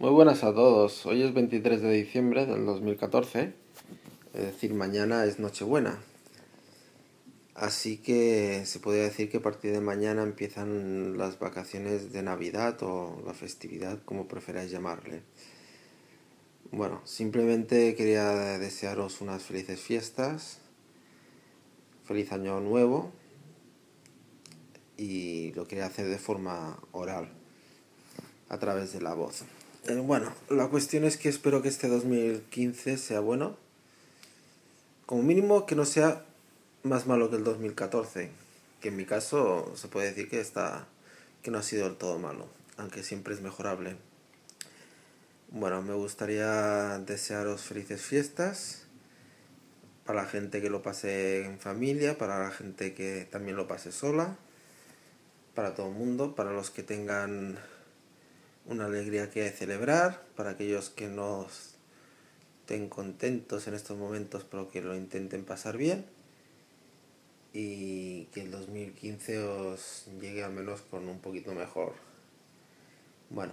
Muy buenas a todos. Hoy es 23 de diciembre del 2014, es decir, mañana es Nochebuena. Así que se podría decir que a partir de mañana empiezan las vacaciones de Navidad o la festividad, como preferáis llamarle. Bueno, simplemente quería desearos unas felices fiestas, feliz año nuevo y lo quería hacer de forma oral, a través de la voz. Eh, bueno, la cuestión es que espero que este 2015 sea bueno. Como mínimo que no sea más malo que el 2014, que en mi caso se puede decir que está que no ha sido del todo malo, aunque siempre es mejorable. Bueno, me gustaría desearos felices fiestas para la gente que lo pase en familia, para la gente que también lo pase sola, para todo el mundo, para los que tengan una alegría que celebrar para aquellos que no estén contentos en estos momentos, pero que lo intenten pasar bien y que el 2015 os llegue al menos con un poquito mejor. Bueno,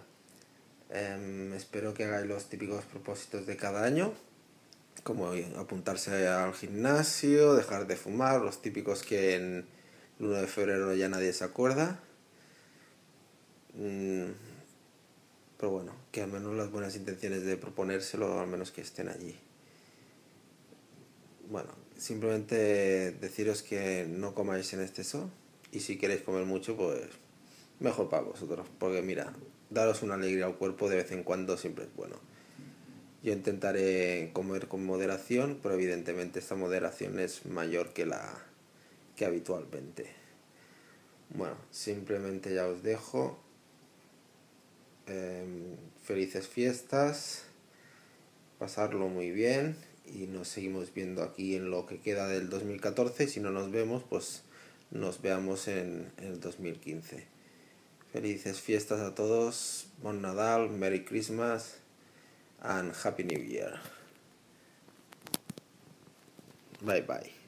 em, espero que hagáis los típicos propósitos de cada año, como apuntarse al gimnasio, dejar de fumar, los típicos que en el 1 de febrero ya nadie se acuerda. Mm, pero bueno, que al menos las buenas intenciones de proponérselo, al menos que estén allí. Bueno, simplemente deciros que no comáis en exceso y si queréis comer mucho, pues mejor para vosotros, porque mira, daros una alegría al cuerpo de vez en cuando siempre es bueno. Yo intentaré comer con moderación, pero evidentemente esta moderación es mayor que la que habitualmente. Bueno, simplemente ya os dejo Em, felices fiestas, pasarlo muy bien y nos seguimos viendo aquí en lo que queda del 2014. Si no nos vemos, pues nos veamos en, el 2015. Felices fiestas a todos, Bon Nadal, Merry Christmas and Happy New Year. Bye bye.